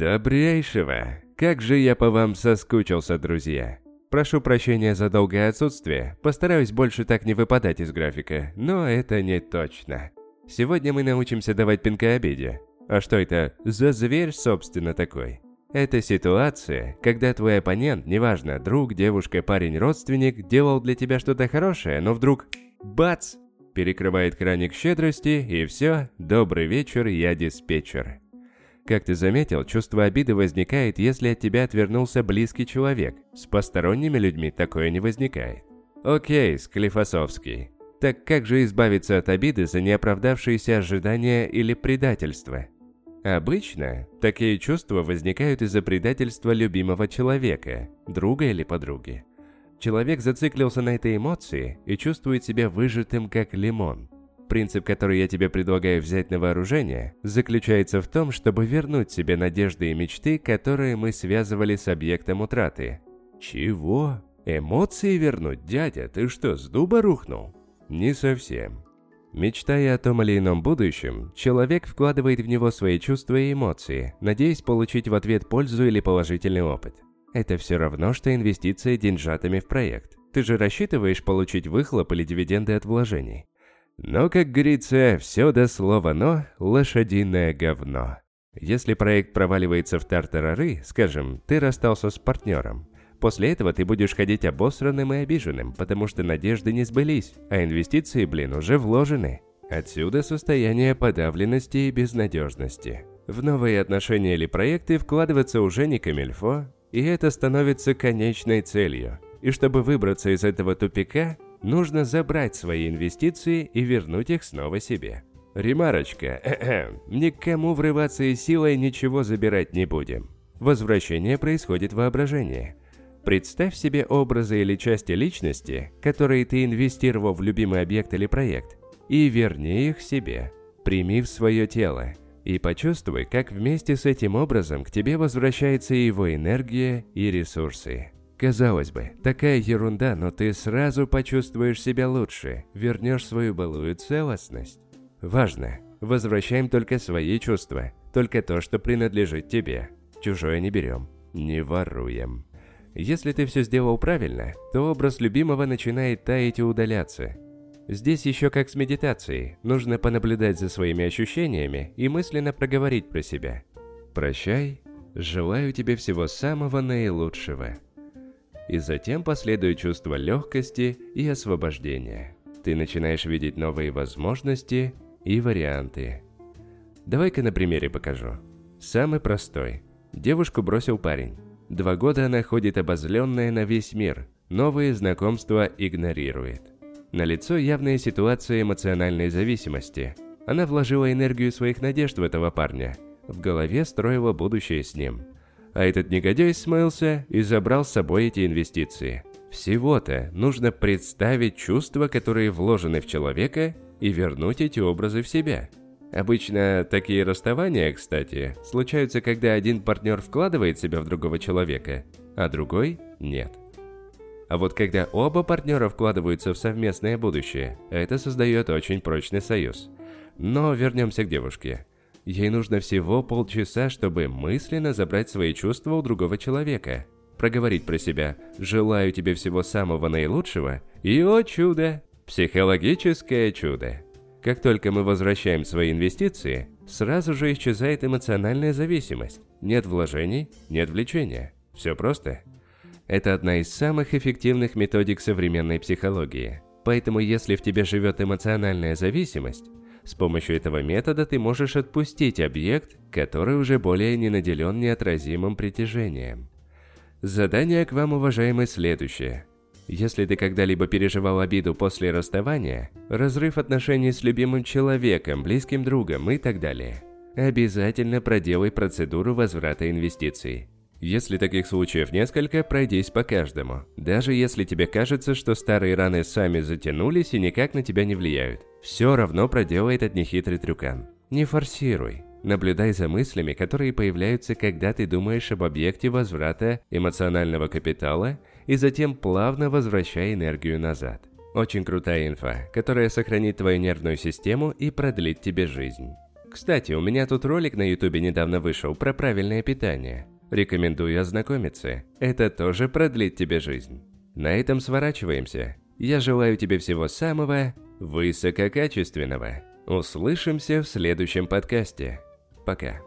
Добрейшего! Как же я по вам соскучился, друзья. Прошу прощения за долгое отсутствие, постараюсь больше так не выпадать из графика, но это не точно. Сегодня мы научимся давать пинка обиде. А что это за зверь, собственно, такой? Это ситуация, когда твой оппонент, неважно, друг, девушка, парень, родственник, делал для тебя что-то хорошее, но вдруг бац, перекрывает краник щедрости и все, добрый вечер, я диспетчер. Как ты заметил, чувство обиды возникает, если от тебя отвернулся близкий человек. С посторонними людьми такое не возникает. Окей, Склифосовский. Так как же избавиться от обиды за неоправдавшиеся ожидания или предательство? Обычно такие чувства возникают из-за предательства любимого человека, друга или подруги. Человек зациклился на этой эмоции и чувствует себя выжатым как лимон. Принцип, который я тебе предлагаю взять на вооружение, заключается в том, чтобы вернуть себе надежды и мечты, которые мы связывали с объектом утраты. Чего? Эмоции вернуть, дядя? Ты что, с дуба рухнул? Не совсем. Мечтая о том или ином будущем, человек вкладывает в него свои чувства и эмоции, надеясь получить в ответ пользу или положительный опыт. Это все равно, что инвестиция деньжатами в проект. Ты же рассчитываешь получить выхлоп или дивиденды от вложений. Но, как говорится, все до слова «но» – лошадиное говно. Если проект проваливается в тартарары, скажем, ты расстался с партнером, После этого ты будешь ходить обосранным и обиженным, потому что надежды не сбылись, а инвестиции, блин, уже вложены. Отсюда состояние подавленности и безнадежности. В новые отношения или проекты вкладываться уже не камильфо, и это становится конечной целью. И чтобы выбраться из этого тупика, нужно забрать свои инвестиции и вернуть их снова себе. Ремарочка, никому врываться и силой ничего забирать не будем. Возвращение происходит в воображении. Представь себе образы или части личности, которые ты инвестировал в любимый объект или проект, и верни их себе. Прими в свое тело и почувствуй, как вместе с этим образом к тебе возвращается его энергия и ресурсы. Казалось бы, такая ерунда, но ты сразу почувствуешь себя лучше, вернешь свою былую целостность. Важно, возвращаем только свои чувства, только то, что принадлежит тебе. Чужое не берем, не воруем. Если ты все сделал правильно, то образ любимого начинает таять и удаляться. Здесь еще как с медитацией, нужно понаблюдать за своими ощущениями и мысленно проговорить про себя. «Прощай, желаю тебе всего самого наилучшего». И затем последует чувство легкости и освобождения. Ты начинаешь видеть новые возможности и варианты. Давай-ка на примере покажу. Самый простой. Девушку бросил парень. Два года она ходит обозленная на весь мир, новые знакомства игнорирует. На лицо явная ситуация эмоциональной зависимости. Она вложила энергию своих надежд в этого парня, в голове строила будущее с ним. А этот негодяй смылся и забрал с собой эти инвестиции. Всего-то нужно представить чувства, которые вложены в человека, и вернуть эти образы в себя – Обычно такие расставания, кстати, случаются, когда один партнер вкладывает себя в другого человека, а другой – нет. А вот когда оба партнера вкладываются в совместное будущее, это создает очень прочный союз. Но вернемся к девушке. Ей нужно всего полчаса, чтобы мысленно забрать свои чувства у другого человека. Проговорить про себя «желаю тебе всего самого наилучшего» и, о чудо, психологическое чудо. Как только мы возвращаем свои инвестиции, сразу же исчезает эмоциональная зависимость. Нет вложений, нет влечения. Все просто. Это одна из самых эффективных методик современной психологии. Поэтому если в тебе живет эмоциональная зависимость, с помощью этого метода ты можешь отпустить объект, который уже более не наделен неотразимым притяжением. Задание к вам, уважаемые, следующее. Если ты когда-либо переживал обиду после расставания, разрыв отношений с любимым человеком, близким другом и так далее, обязательно проделай процедуру возврата инвестиций. Если таких случаев несколько, пройдись по каждому. Даже если тебе кажется, что старые раны сами затянулись и никак на тебя не влияют. Все равно проделай этот нехитрый трюкан. Не форсируй. Наблюдай за мыслями, которые появляются, когда ты думаешь об объекте возврата эмоционального капитала и затем плавно возвращай энергию назад. Очень крутая инфа, которая сохранит твою нервную систему и продлит тебе жизнь. Кстати, у меня тут ролик на ютубе недавно вышел про правильное питание. Рекомендую ознакомиться. Это тоже продлит тебе жизнь. На этом сворачиваемся. Я желаю тебе всего самого высококачественного. Услышимся в следующем подкасте. Пока.